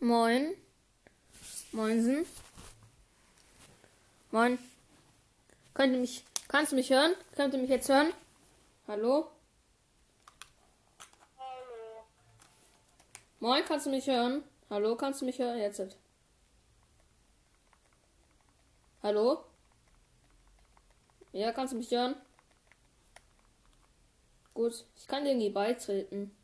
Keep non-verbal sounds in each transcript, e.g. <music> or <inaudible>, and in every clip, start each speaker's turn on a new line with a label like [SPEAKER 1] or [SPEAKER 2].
[SPEAKER 1] Moin. Moinsen. Moin. Könnt ihr mich, kannst du mich hören? Könnt ihr mich jetzt hören? Hallo?
[SPEAKER 2] Hallo.
[SPEAKER 1] Moin, kannst du mich hören? Hallo, kannst du mich hören? Jetzt. Hallo? Ja, kannst du mich hören? Gut, ich kann dir irgendwie beitreten.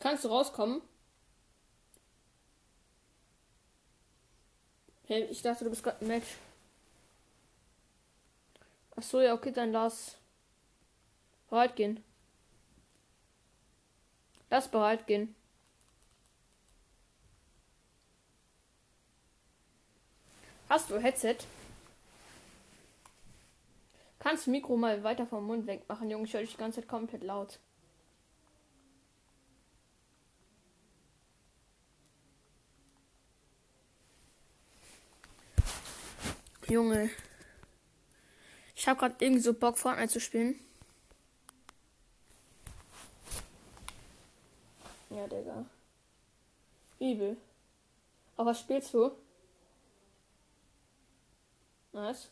[SPEAKER 1] Kannst du rauskommen? Hey, ich dachte, du bist gerade ein Match. Ach so, ja, okay, dann lass bereit gehen. Lass bereit gehen. Hast du Headset? Kannst du Mikro mal weiter vom Mund weg machen, Junge? Ich höre dich die ganze Zeit komplett laut. Junge. Ich habe gerade irgendwie so Bock, Fortnite zu spielen. Ja, Digga. Übel. Aber was spielst du? Nice.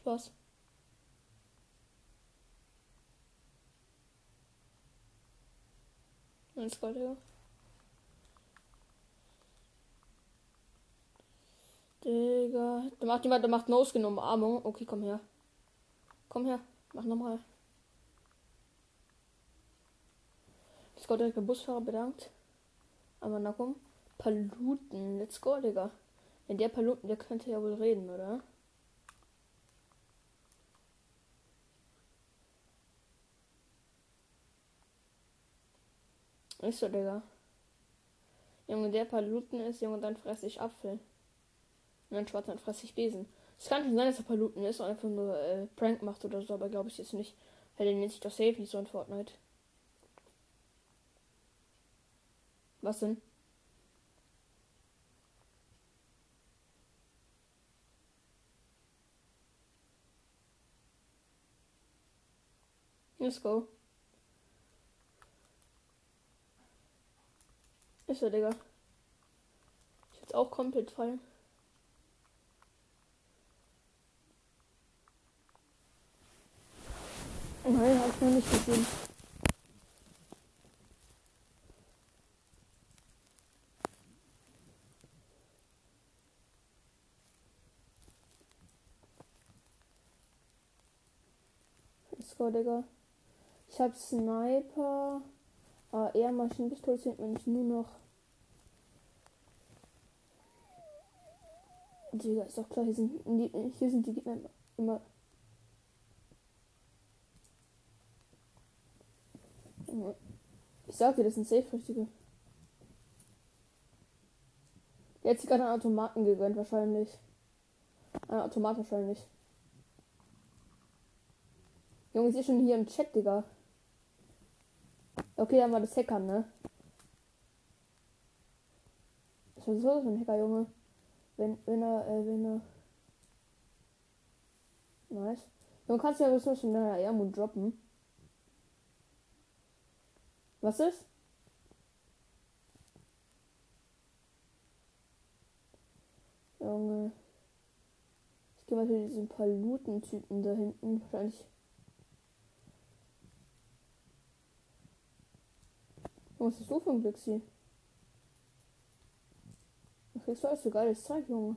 [SPEAKER 1] Spaß. Let's go, Digga. Digga. Da macht jemand, der macht Noskin Umarmung. Okay, komm her. Komm her. Mach nochmal. Let's go, Digga. Busfahrer bedankt. Aber na komm. Paluten. Let's go, Digga. Wenn der Paluten, der könnte ja wohl reden, oder? Ist so, Digga. Junge, der Paluten ist, Junge, dann fresse ich Apfel. Und dann schwarz, dann fresse ich Besen. Es kann schon sein, dass er Paluten ist und einfach nur äh, Prank macht oder so, aber glaube ich jetzt nicht. Weil der nennt sich doch safe nicht so in Fortnite. Was denn? Let's go. Ist er, Digga. Ich jetzt auch komplett fallen. Nein, hab ich noch nicht gesehen. Let's go, Digga. Ich hab Sniper. AR Maschinenpistole sind nämlich nur noch. Digga, ist doch klar, hier sind, die, hier sind die Gegner immer. Ich sag dir, das sind safe richtige. Der hat sich gerade einen Automaten gegönnt, wahrscheinlich. Ein Automat wahrscheinlich. Junge, ist schon hier im Chat, Digga. Okay, dann war das Hacker, ne? Das war so ein Hacker, Junge. Wenn, wenn er, äh, wenn er. Nice. Dann kannst du ja was in deiner Ärmel droppen. Was ist? Junge. Ich gehe mal für diesen Paluten-Typen da hinten. Wahrscheinlich. Was ist so für ein Glücksi? Was kriegst du alles so geiles Zeug, Junge?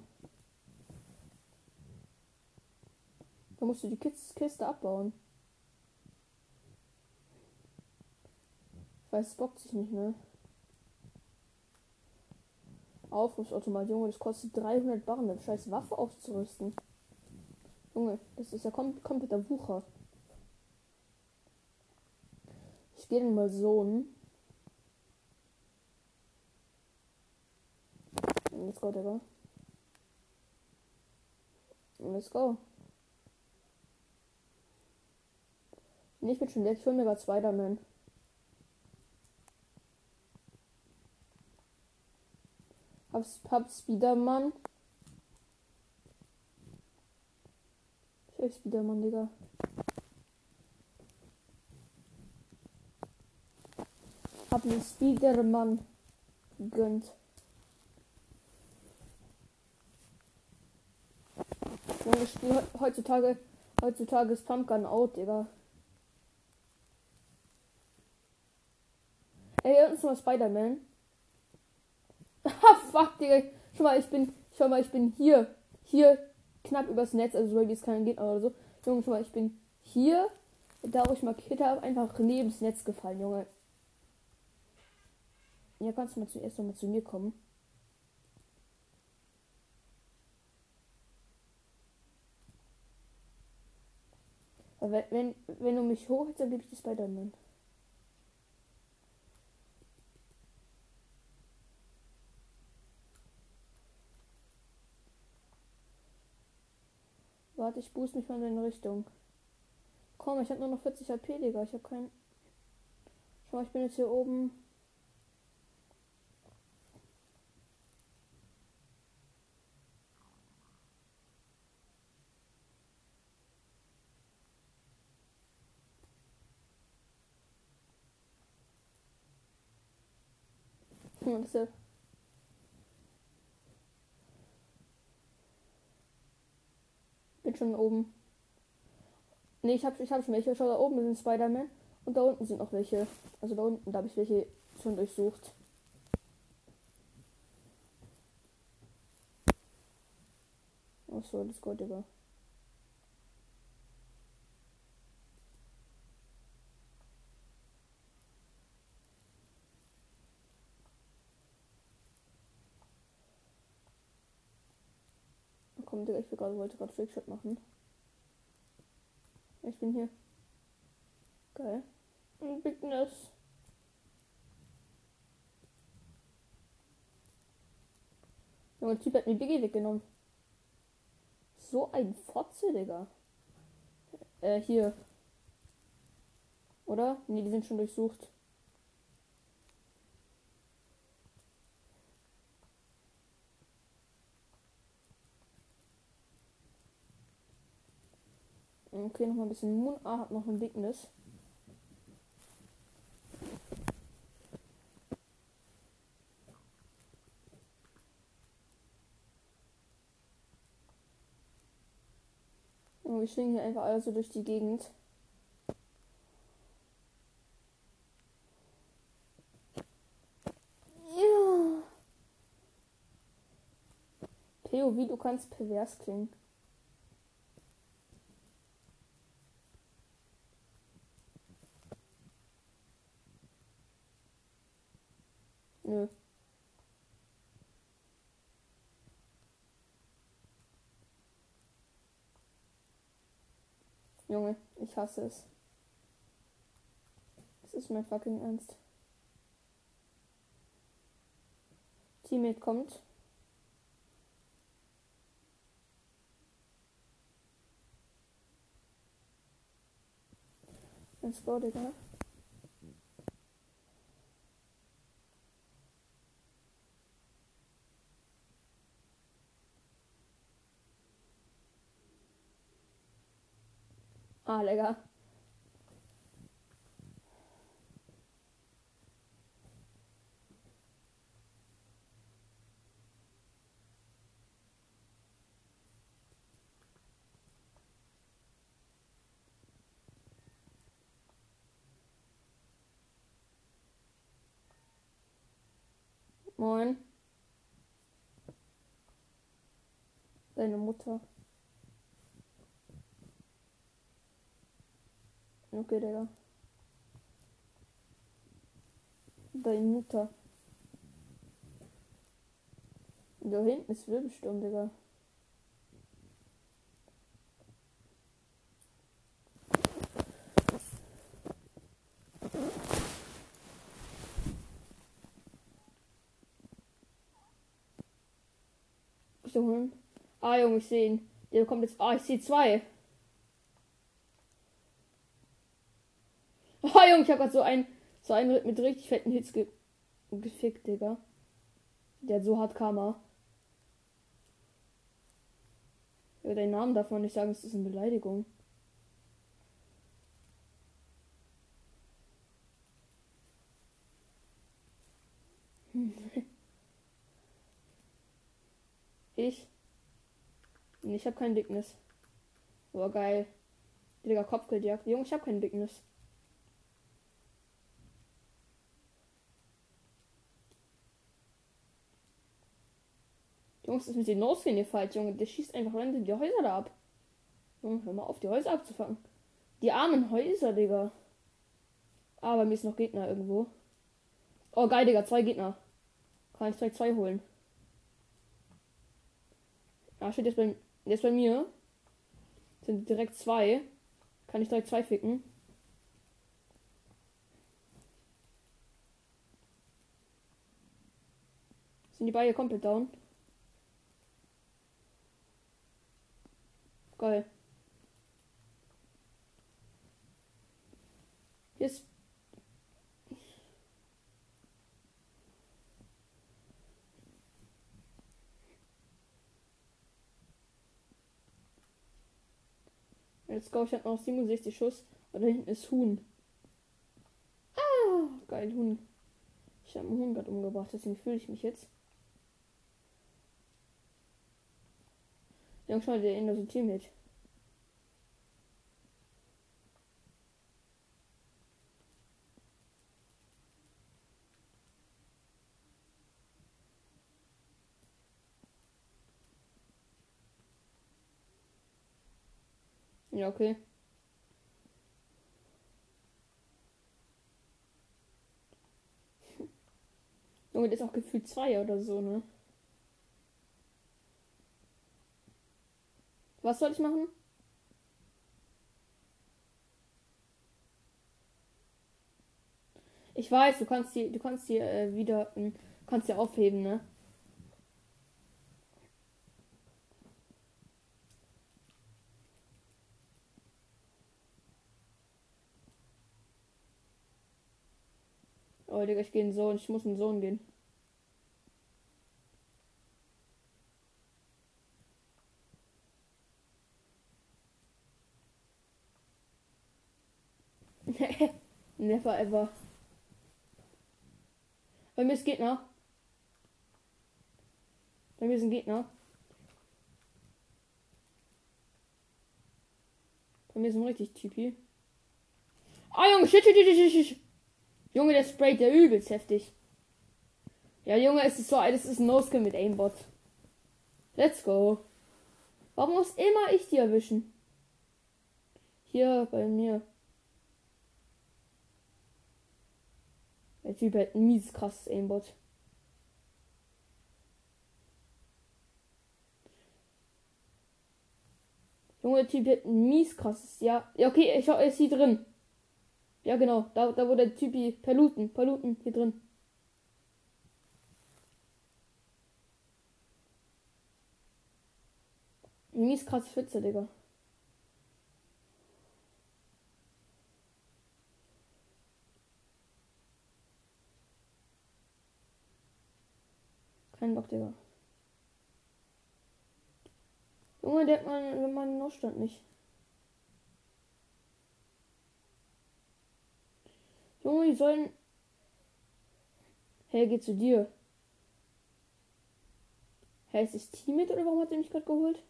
[SPEAKER 1] Da musst du die Kiste abbauen. Ich weiß, es bockt sich nicht mehr. Aufrufsautomat, Junge, das kostet 300 Barren, eine scheiß Waffe auszurüsten. Junge, das ist ja kom kompletter Wucher. Ich gehe den mal so. Let's go, Digga. Let's go. Ich bin schon jetzt für mir Spider-Man. Hab, hab Spiderman. Ich hab Spiderman, Digga. Hab mir Spiderman gegönnt. Junge, ich spiele heutzutage, heutzutage ist Pumpgun out, Digga. Ey, hier ist mal Spider-Man. <laughs> Ah, fuck, Digga. Schau mal, ich bin, schau mal, ich bin hier, hier knapp übers Netz, also es keinen geht oder so. Junge, schau mal, ich bin hier, da wo ich markiert habe, einfach neben das Netz gefallen, Junge. Ja, kannst du mal zuerst noch mal zu mir kommen. Aber wenn, wenn du mich hochhältst, dann gebe ich das Spider-Man. Warte, ich boost mich mal in deine Richtung. Komm, ich habe nur noch 40 HP, Digga. Ich habe kein. Schau mal, ich bin jetzt hier oben. Ist ja Bin schon oben. Ne, ich hab, ich hab schon welche. Schau, da oben sind Spider-Man. Und da unten sind noch welche. Also da unten, da habe ich welche schon durchsucht. Achso, das geht Digga. Komm, Digga, ich will gerade, wollte gerade Flickshot machen. Ich bin hier. Geil. Bigness. Junge, Typ hat mir Biggie weggenommen. So ein Fotze, Digga. Äh, hier. Oder? Ne, die sind schon durchsucht. Okay, noch mal ein bisschen Moon. Ah, hat noch ein Weakness. Und wir schwingen hier einfach also durch die Gegend. Ja. Theo, wie du kannst pervers klingen. Junge, ich hasse es. Das ist mein fucking Ernst. Teammate kommt. Let's go, Digga. Ah, lecker. Moin. Deine Mutter. Okay, Digga. Deine Mutter. Da hinten ist Wirbelsturm, Digga. Holen. Ah, Junge, ich sehe ihn. Der kommt jetzt. Ah, ich sehe zwei. Junge, ich habe gerade so einen, so einen mit richtig fetten Hits ge gefickt, Digga. Der hat so hart Karma. Ja, deinen Namen darf man nicht sagen, es ist eine Beleidigung. <laughs> ich? Ich habe kein Dickness. Oh, geil. Digga, Kopfgeldjagd. Junge, ich habe kein Dickness. Jungs, das mit den ihr falsch, Junge. Der schießt einfach random die Häuser da ab. Junge, hör mal auf, die Häuser abzufangen. Die armen Häuser, Digga. Aber ah, mir ist noch Gegner irgendwo. Oh, geil, Digga, zwei Gegner. Kann ich direkt zwei holen. Ah, steht jetzt bei, jetzt bei mir. Sind direkt zwei. Kann ich direkt zwei ficken. Sind die beide komplett down? Geil. Jetzt. Let's go, ich habe noch 67 Schuss. Und da hinten ist Huhn. Ah, geil, Huhn. Ich habe einen Huhn gerade umgebracht, deswegen fühle ich mich jetzt. Ja, schau dir in das Team mit. Ja, okay. <laughs> Junge, das ist auch gefühlt zwei oder so, ne? Was soll ich machen? Ich weiß, du kannst die, du kannst die äh, wieder, äh, kannst die aufheben, ne? Oh, Digga, ich gehe in den Sohn. Ich muss in den Sohn gehen. <laughs> Never ever. Bei mir ist Gegner. Bei mir sind Gegner. Bei mir sind richtig Typi. Ah, Junge, shit, shit, shit, shit, shit. Junge, der sprayt ja übelst heftig. Ja, Junge, es ist so, das ist ein No-Skin mit Aimbot. Let's go. Warum muss immer ich die erwischen? Hier bei mir. Der Typ hat ein mies krasses Aimbot. Junge, Typ hat ein mies krasses. Ja, ja okay, ich, ist hier drin. Ja, genau. Da, da wo der Typi Paluten, Paluten hier drin. Mies krass Pfütze, Digga. Kein Bock, Digga. Junge, der hat meinen mein Notstand nicht. Junge, die sollen. Hey, geh zu dir. Hey, ist das Team mit oder warum hat er mich gerade geholt?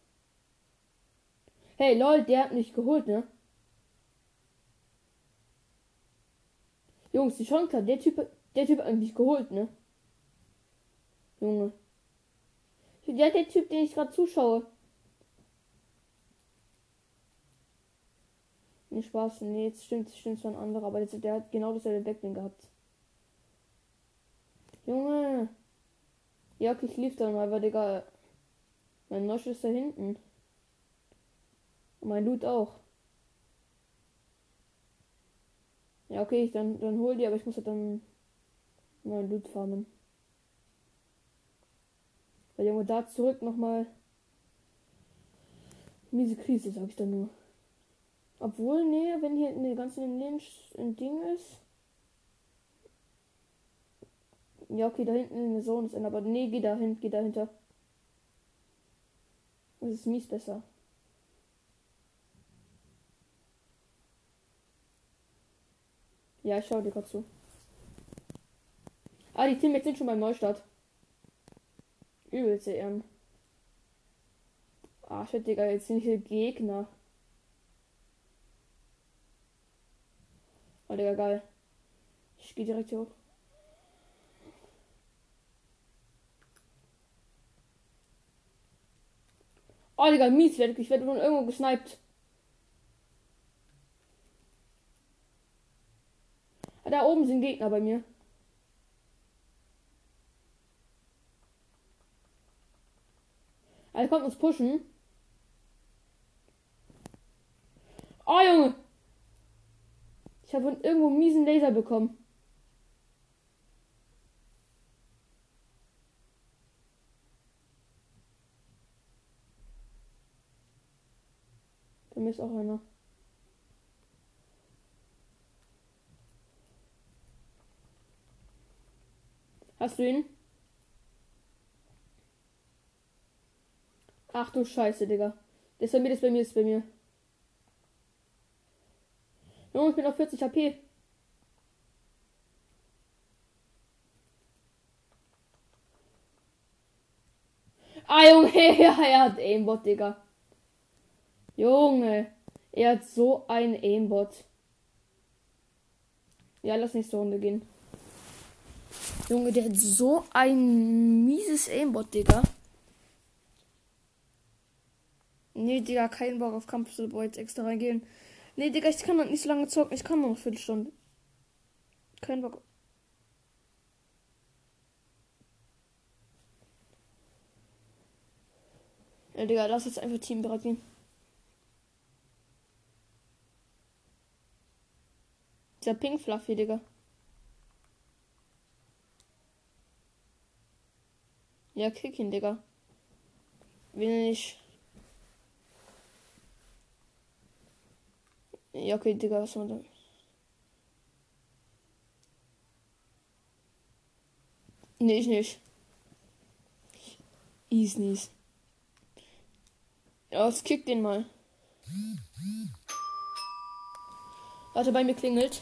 [SPEAKER 1] Hey, lol, der hat mich geholt, ne? Jungs, die schon klar, der Typ, der Typ hat mich geholt, ne? Junge. Der, der Typ, den ich gerade zuschaue. Nee, Spaß. Nee, jetzt stimmt, stimmt, es war ein anderer, aber jetzt, der hat genau dasselbe Backbling gehabt. Junge. Ja, okay, ich lief dann mal, weil, Digga. Mein Nosch ist da hinten. Und mein Loot auch. Ja, okay, ich dann, dann hol die, aber ich muss halt dann meinen Loot farmen. Weil Junge, da zurück nochmal. Miese Krise, sag ich dann nur. Obwohl, nee, wenn hier eine ganze Lynch ein Ding ist. Ja, okay, da hinten in der Zone ist einer, aber nee, geh dahin, geh dahinter. Das ist mies besser. Ja, ich schau dir gerade zu. Ah, die Teammates sind schon beim Neustart. Übelste. Ah, shit, Digga, jetzt sind hier Gegner. Oh, Digga, geil. Ich gehe direkt hier hoch. Oh, Digga, mies, ich werde von irgendwo gesniped. Ah, da oben sind Gegner bei mir. Er kommt uns pushen. Oh, Junge. Ich habe irgendwo einen miesen Laser bekommen. Bei mir ist auch einer. Hast du ihn? Ach du Scheiße, Digga. Das ist bei mir, das ist bei mir, das ist bei mir. Junge, ich bin auf 40 HP. Ah, Junge, <laughs> er hat Aimbot, Digga. Junge, er hat so ein Aimbot. Ja, lass nächste Runde gehen. Junge, der hat so ein mieses Aimbot, Digga. Nee, Digga, kein Bock auf Kampf, so jetzt extra reingehen. Nee, Digga, ich kann noch nicht so lange zocken. Ich kann noch eine Viertelstunde. Kein Bock. Ja, Digga, lass jetzt einfach Team bereit gehen. Dieser Pink Fluffy, Digga. Ja, kick ihn, Digga. Will nicht. Ja, okay, Digga, was soll man? Nee, ich nicht. Is nies. Ja, es kickt den mal. Warte, bei mir klingelt.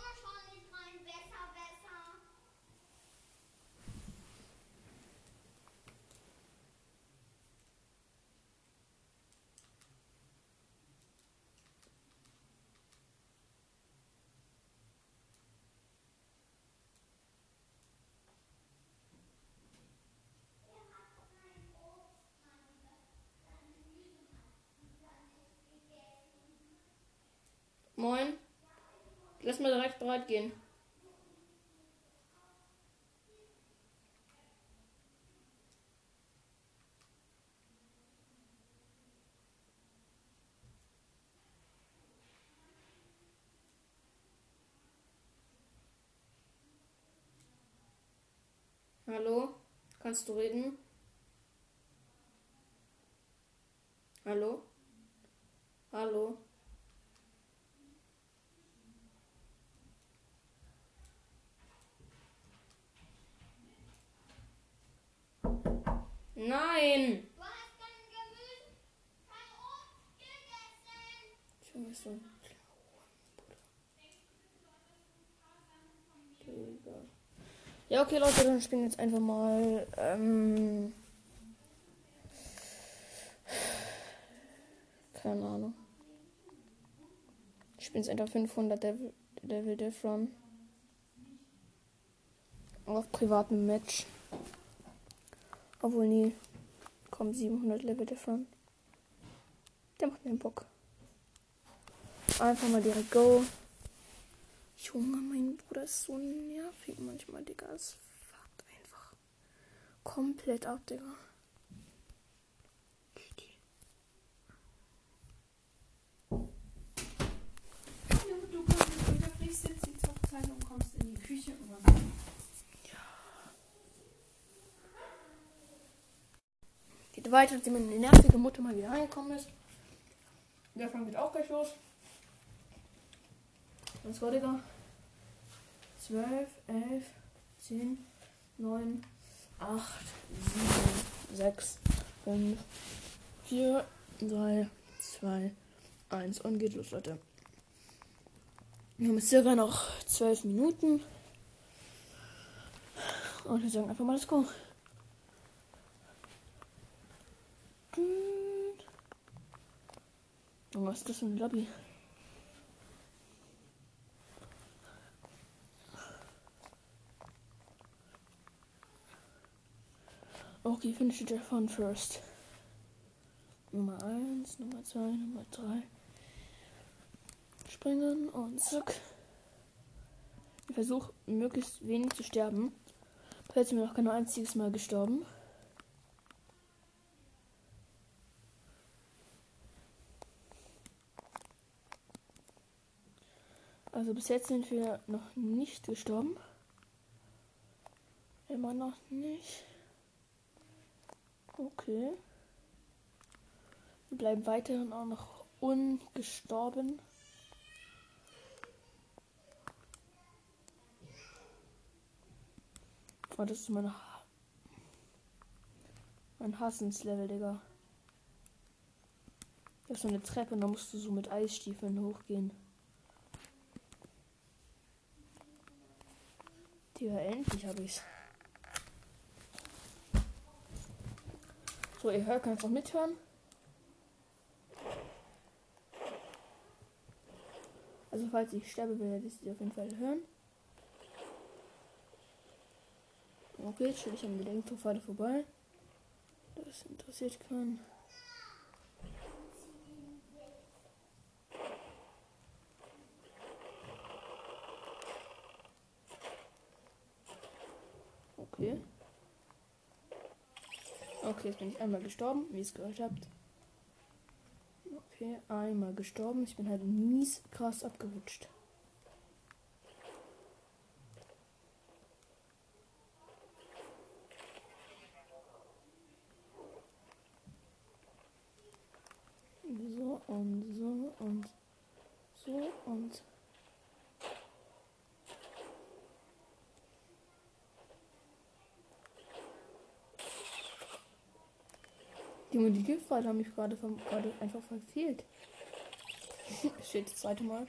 [SPEAKER 1] Moin. Lass bereit gehen. Hallo? Kannst du reden? Hallo? Hallo? Nein!
[SPEAKER 2] Du hast kein Gemüse, kein Obst gegessen.
[SPEAKER 1] Junge, so ein Digga. Ja, okay, Leute, dann spielen wir jetzt einfach mal. Ähm, keine Ahnung. Ich spiele jetzt einfach 500 Devil, Devil Death Run. Auf privatem Match. Obwohl, nee. Komm, 700 Level davon. Der macht mir Bock. Einfach mal direkt go. Junge, mein Bruder ist so nervig manchmal, Digga. Es fuckt einfach komplett ab, Digga.
[SPEAKER 3] Du in der Pflicht, setzt die Zopfzeile und kommst in die Küche und dann.
[SPEAKER 1] Geht weiter, nachdem meine nervige Mutter mal wieder reingekommen ist. Der Frank geht auch gleich los. Was war, Digga? 12, 11, 10, 9, 8, 7, 6, 5, 4, 3, 2, 1 und geht los, Leute. Wir haben jetzt circa noch 12 Minuten. Und wir sagen einfach mal, let's go. Und was ist das für ein Lobby? Okay, finish the phone first. Nummer 1, Nummer 2, Nummer 3. Springen und zack. Ich versuche möglichst wenig zu sterben. Bisher ist mir noch kein einziges Mal gestorben. Also bis jetzt sind wir noch nicht gestorben. Immer noch nicht. Okay. Wir bleiben weiterhin auch noch ungestorben. Oh, das ist meine ha mein Hassenslevel, Digga. Das ist so eine Treppe und da musst du so mit Eisstiefeln hochgehen. Digga, endlich habe ich's. So, ihr hört, könnt einfach mithören. Also falls ich sterbe, werdet ihr auf jeden Fall hören. Okay, jetzt stelle ich der Lenktopfade vorbei. Das interessiert keinen. Okay. Okay, jetzt bin ich einmal gestorben, wie ihr es gehört habt. Okay, einmal gestorben. Ich bin halt mies krass abgerutscht. So und so und so und Junge, die Giftpfeile haben mich gerade gerade einfach verfehlt. <laughs> Steht das zweite Mal.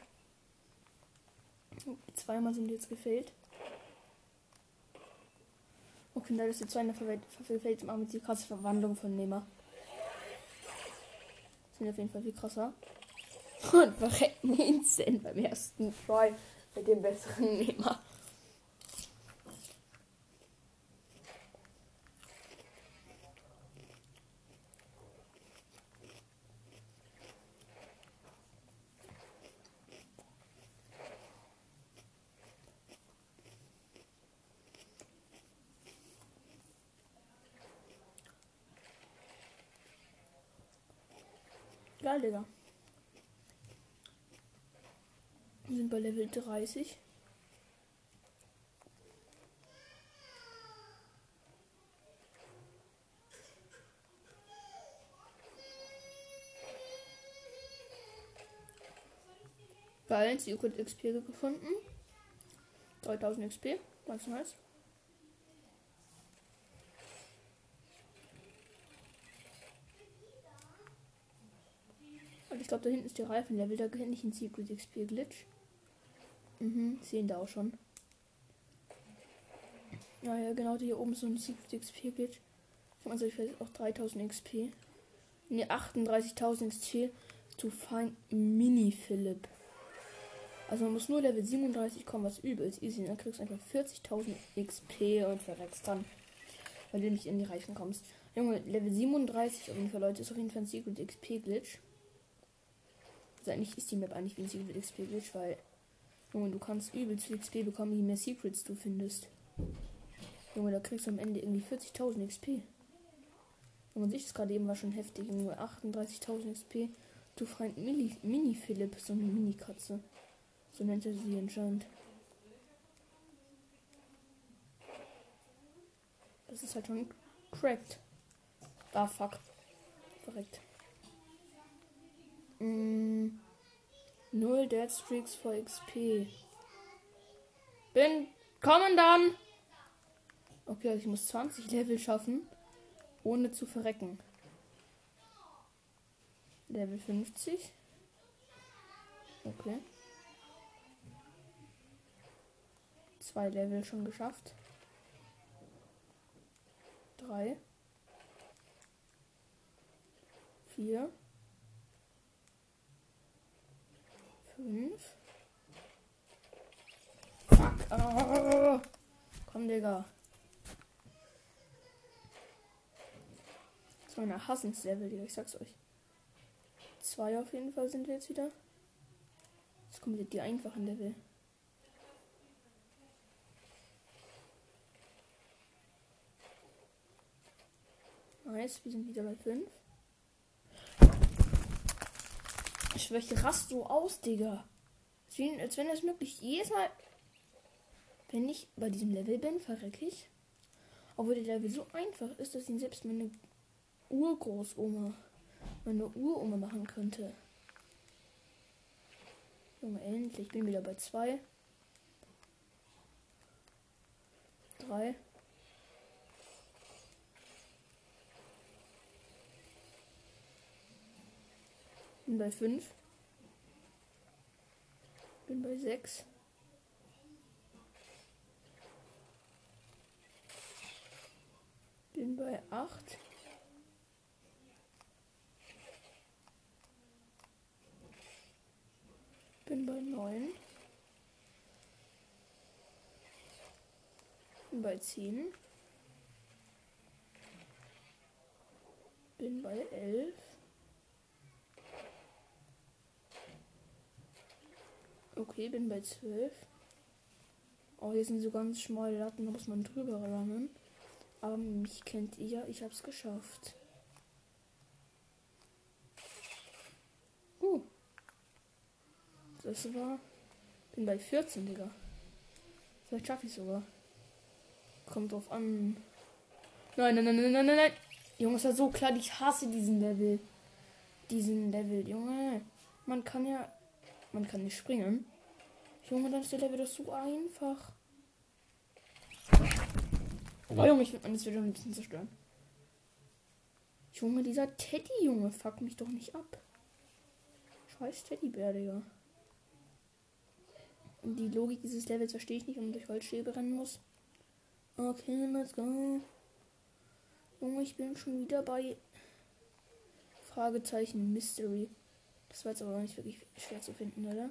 [SPEAKER 1] Zweimal sind jetzt gefehlt. Okay, da ist die zweite verfehlt, mal mit die krasse Verwandlung von Nehmer. Sind auf jeden Fall viel krasser. <laughs> Und verrecken instant beim ersten Try mit dem besseren Nehmer. Geil, Digga. Wir sind bei Level 30. Geil, Secret XP gefunden. 3000 XP, ganz nice. Ich glaube, da hinten ist der Reifenlevel. Da kenne ich einen Secret XP Glitch. Mhm, sehen da auch schon. Ja, ja, genau, hier oben ist so ein Secret XP Glitch. Also ich weiß auch 3000 XP. Ne, 38.000 XP zu find Mini Philipp. Also man muss nur Level 37 kommen, was übelst easy. Dann kriegst du einfach 40.000 XP und verreckst dann, weil du nicht in die Reifen kommst. Junge, Level 37 auf jeden Fall, Leute, ist auf jeden Fall ein Secret XP Glitch. Eigentlich ist die Map eigentlich wie ein Secret XP Glitch, weil Junge, du kannst übelst viel XP bekommen, je mehr Secrets du findest. Junge, da kriegst du am Ende irgendwie 40.000 XP. Junge, sich das gerade eben war schon heftig. Junge, 38.000 XP. Du Freund Mini, Mini Philipp, so eine Mini-Katze. So nennt er sie anscheinend. Das ist halt schon cracked. Ah, fuck. Verreckt. Mm, null Dead Streaks for XP. Bin. Kommen dann! Okay, also ich muss 20 Level schaffen, ohne zu verrecken. Level 50. Okay. Zwei Level schon geschafft. Drei. Vier. Fünf. Fuck. Ah. Komm, Digga. Das war ein Hassenslevel, Digga. Ich sag's euch. Zwei auf jeden Fall sind wir jetzt wieder. Jetzt kommen wieder die einfachen Level. Nice, wir sind wieder bei 5. Ich schwäche rast so aus, Digga. Als wenn, als wenn das möglich jedes Mal, wenn ich bei diesem Level bin, verrecke ich. Obwohl der Level so einfach ist, dass ihn selbst meine Urgroßoma, meine Uroma machen könnte. Junge, endlich. Ich bin wieder bei 2. 3. Bin bei 5. Bin bei 6. Bin bei 8. Bin bei 9. Bin bei 10. Bin bei 11. Okay, bin bei 12. Oh, hier sind so ganz schmale Latten, da muss man drüber rennen. Aber mich kennt ihr ich hab's geschafft. Uh. Das war. Bin bei 14, Digga. Vielleicht schaffe ich sogar. Kommt drauf an. Nein, nein, nein, nein, nein, nein, nein. Junge, ist ja so klar, ich hasse diesen Level. Diesen Level, Junge. Man kann ja. Man kann nicht springen. Junge, dann ist der Level doch so einfach. Oh, Junge, ich will meines wieder ein bisschen zerstören. Junge, dieser Teddy, Junge, fuck mich doch nicht ab. Scheiß Teddybär, Digga. Und die Logik dieses Levels verstehe ich nicht, wenn man durch Holzstäbe rennen muss. Okay, let's go. Junge, ich bin schon wieder bei Fragezeichen Mystery. Das war jetzt aber nicht wirklich schwer zu finden, oder?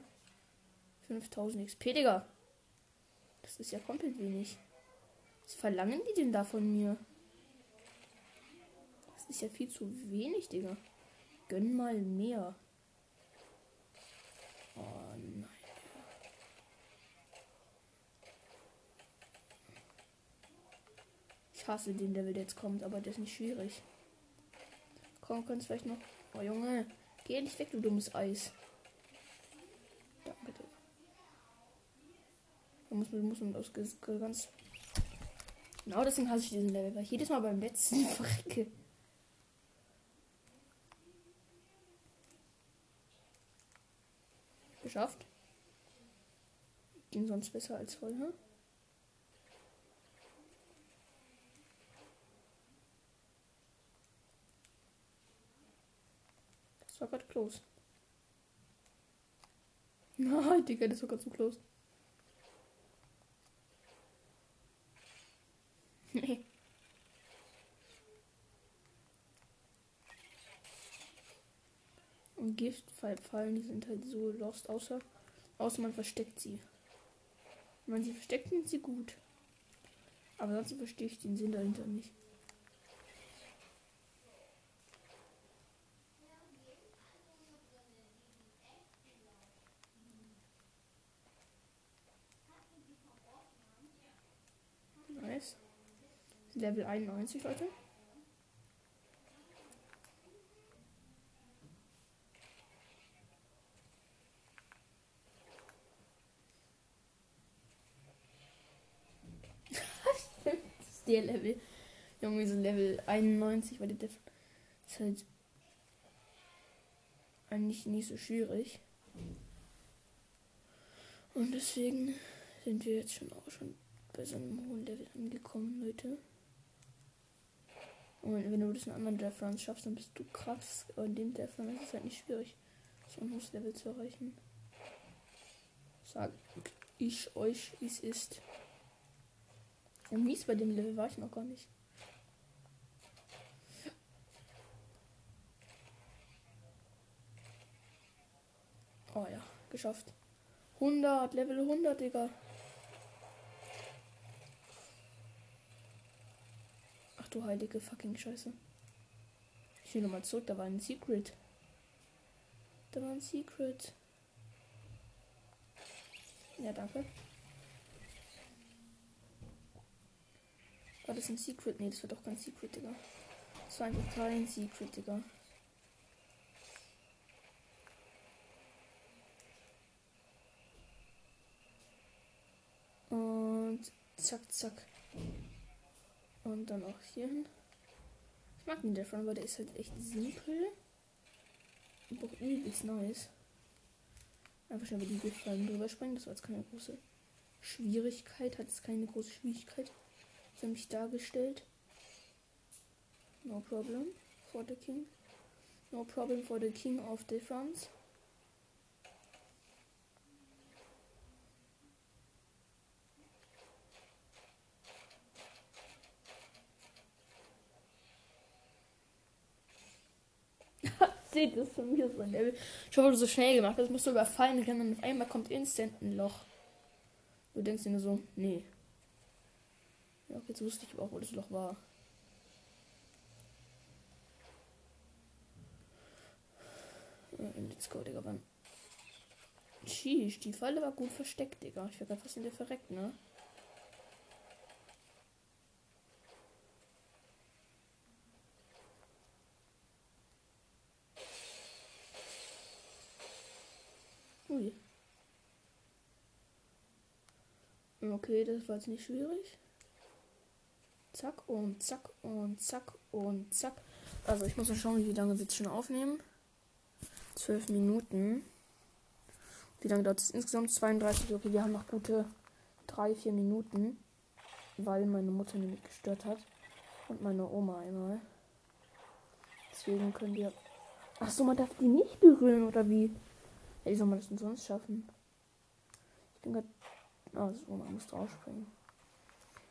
[SPEAKER 1] 5000 XP, Digga. Das ist ja komplett wenig. Was verlangen die denn da von mir? Das ist ja viel zu wenig, Digga. Gönn mal mehr. Oh nein. Ich hasse den Level, der jetzt kommt, aber der ist nicht schwierig. Komm, kannst vielleicht noch. Oh Junge, geh nicht weg, du dummes Eis. Danke, Digga. Da muss muss man das ganz. Genau deswegen hasse ich diesen Level, weil ich jedes Mal beim letzten <laughs> verrecke. Geschafft. Ging sonst besser als vorher. Das war gerade close. <laughs> Nein, Digga, das war gerade zu close. Und Giftfallen, die sind halt so lost, außer, außer man versteckt sie. Wenn man sie versteckt, sind sie gut. Aber sonst verstehe ich den Sinn dahinter nicht. Level 91, Leute. <laughs> das der Level. Junge, so Level 91, weil Def ist halt eigentlich nicht so schwierig. Und deswegen sind wir jetzt schon auch schon bei so einem hohen Level angekommen, Leute. Und wenn du das in anderen Death Runs schaffst, dann bist du krass. Aber in dem Death Run ist es halt nicht schwierig, so ein hohes Level zu erreichen. Sag ich euch, wie es ist. Und mies bei dem Level war ich noch gar nicht. Oh ja, geschafft. 100, Level 100, Digga. Du heilige fucking Scheiße. Ich will nochmal zurück, da war ein Secret. Da war ein Secret. Ja, danke. War das ein Secret? Nee, das war doch kein Secret, Digga. Das war einfach kein Secret, Digga. Und zack, zack. Und dann auch hier hin. Ich mag den davon, aber der ist halt echt simpel. Und auch übelst nice. Einfach schnell über die Giftfallen drüber springen. Das war jetzt keine große Schwierigkeit. Hat es keine große Schwierigkeit für mich dargestellt. No problem for the king. No problem for the king of the France. Seht das von mir so Level. Ich habe so schnell gemacht, das musst du überfallen können und auf einmal kommt instant ein Loch. Du denkst dir nur so, nee. Ja, jetzt wusste ich auch, wo das Loch war. Let's go, Digga, wann? Sheesh, die Falle war gut versteckt, Digga. Ich wäre fast in der verreckt, ne? Okay, das war jetzt nicht schwierig. Zack und zack und zack und zack. Also ich muss mal schauen, wie lange wir jetzt schon aufnehmen. 12 Minuten. Wie lange dauert es insgesamt? 32. Okay, wir haben noch gute 3, 4 Minuten. Weil meine Mutter nämlich gestört hat. Und meine Oma einmal. Deswegen können wir. Achso, man darf die nicht berühren, oder wie? Ja, wie soll man das denn sonst schaffen? Ich bin gerade. Ah, so, man muss draufspringen.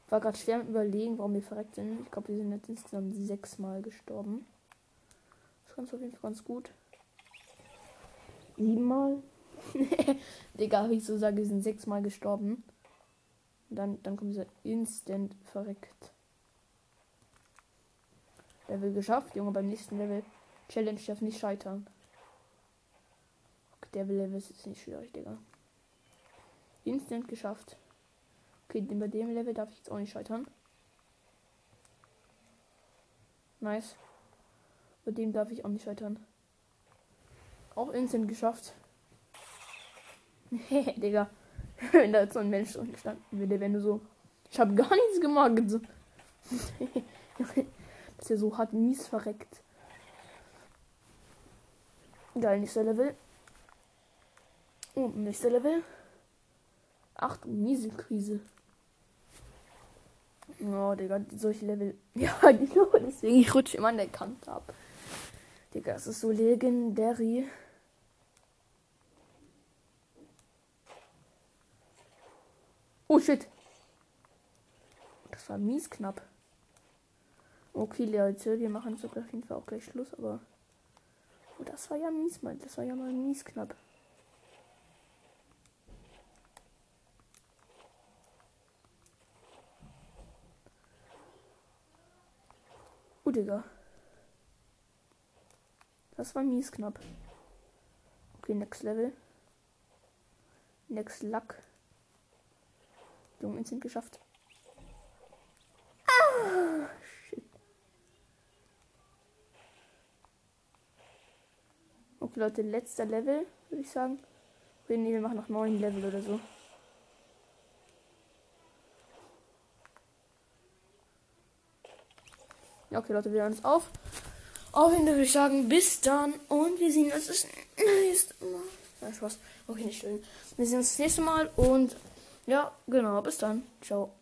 [SPEAKER 1] War gerade schwer mit überlegen, warum wir verreckt sind. Ich glaube, wir sind jetzt insgesamt sechsmal gestorben. Das kannst du auf jeden Fall ganz gut. Siebenmal? <laughs> Digga, wie ich so sage, wir sind sechsmal gestorben. Und dann, dann kommen sie instant verreckt. Level geschafft, Junge, beim nächsten Level. Challenge darf nicht scheitern. Der Level ist jetzt nicht schwierig, Digga. Instant geschafft. Okay, bei dem Level darf ich jetzt auch nicht scheitern. Nice. Bei dem darf ich auch nicht scheitern. Auch instant geschafft. <laughs> Digga. <laughs> Wenn da jetzt so ein Mensch unten standen würde, wenn du so. Ich habe gar nichts gemacht. So. <laughs> Er so hart mies verreckt. Geil, nächster Level. Und nächster Level. Achtung, miese Krise. Oh, Digga, solche Level. <laughs> Ja, genau, deswegen ich rutsche immer an der Kante ab. Digga, es ist so legendary. Oh shit. Das war mies knapp. Okay, Leute, wir machen jetzt auf jeden Fall auch gleich Schluss, aber. Oh, das war ja mies, mal. Das war ja mal mies knapp. Digga. Das war mies knapp. Okay, next Level. Next Luck. Junge, sind geschafft. Ah, shit. Okay, Leute, letzter Level, würde ich sagen. Okay, nee, wir machen noch neun Level oder so. Ja, okay, Leute, wir hören uns auf. Auf jeden Fall würde ich sagen, bis dann und wir sehen uns das nächste Mal. Okay, nicht schön. Wir sehen uns das nächste Mal und ja, genau, bis dann. Ciao.